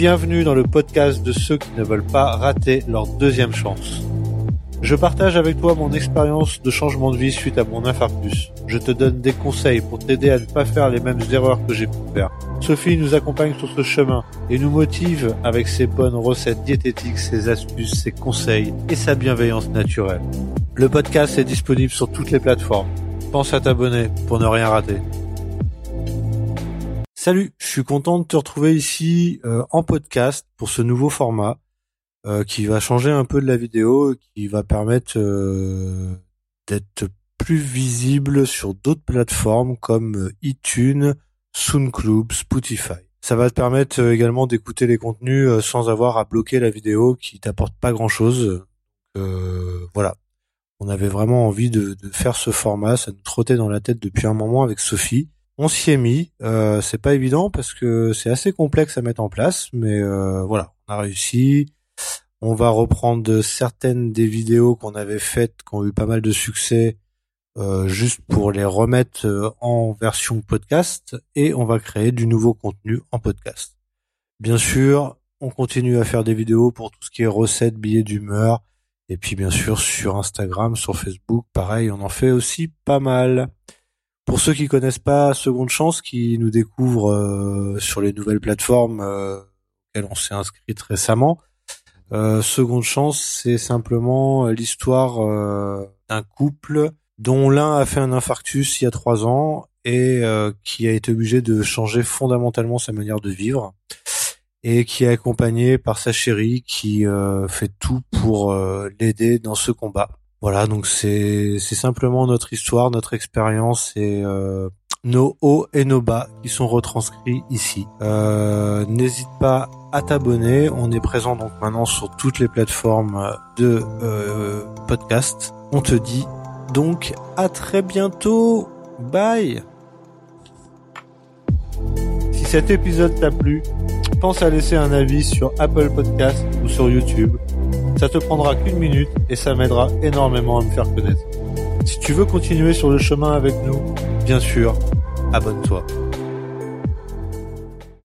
Bienvenue dans le podcast de ceux qui ne veulent pas rater leur deuxième chance. Je partage avec toi mon expérience de changement de vie suite à mon infarctus. Je te donne des conseils pour t'aider à ne pas faire les mêmes erreurs que j'ai pu faire. Sophie nous accompagne sur ce chemin et nous motive avec ses bonnes recettes diététiques, ses astuces, ses conseils et sa bienveillance naturelle. Le podcast est disponible sur toutes les plateformes. Pense à t'abonner pour ne rien rater. Salut, je suis content de te retrouver ici euh, en podcast pour ce nouveau format euh, qui va changer un peu de la vidéo, qui va permettre euh, d'être plus visible sur d'autres plateformes comme iTunes, SoundCloud, Spotify. Ça va te permettre également d'écouter les contenus sans avoir à bloquer la vidéo qui t'apporte pas grand chose. voilà. On avait vraiment envie de faire ce format, ça nous trottait dans la tête depuis un moment avec Sophie on s'y est mis. Euh, c'est pas évident parce que c'est assez complexe à mettre en place, mais euh, voilà, on a réussi. On va reprendre certaines des vidéos qu'on avait faites, qui ont eu pas mal de succès, euh, juste pour les remettre en version podcast, et on va créer du nouveau contenu en podcast. Bien sûr, on continue à faire des vidéos pour tout ce qui est recettes, billets d'humeur, et puis bien sûr sur Instagram, sur Facebook, pareil, on en fait aussi pas mal. Pour ceux qui connaissent pas Seconde Chance, qui nous découvrent euh, sur les nouvelles plateformes euh, auxquelles on s'est inscrit récemment, euh, Seconde Chance, c'est simplement l'histoire d'un couple dont l'un a fait un infarctus il y a trois ans et qui a été obligé de changer fondamentalement sa manière de vivre et qui est accompagné par sa chérie qui fait tout pour l'aider dans ce combat. Voilà, donc c'est simplement notre histoire, notre expérience et euh, nos hauts et nos bas qui sont retranscrits ici. Euh, N'hésite pas à t'abonner. On est présent donc maintenant sur toutes les plateformes de euh, podcast. On te dit donc à très bientôt. Bye. Si cet épisode t'a plu, pense à laisser un avis sur Apple Podcast ou sur YouTube ça te prendra qu'une minute et ça m'aidera énormément à me faire connaître. Si tu veux continuer sur le chemin avec nous, bien sûr, abonne-toi.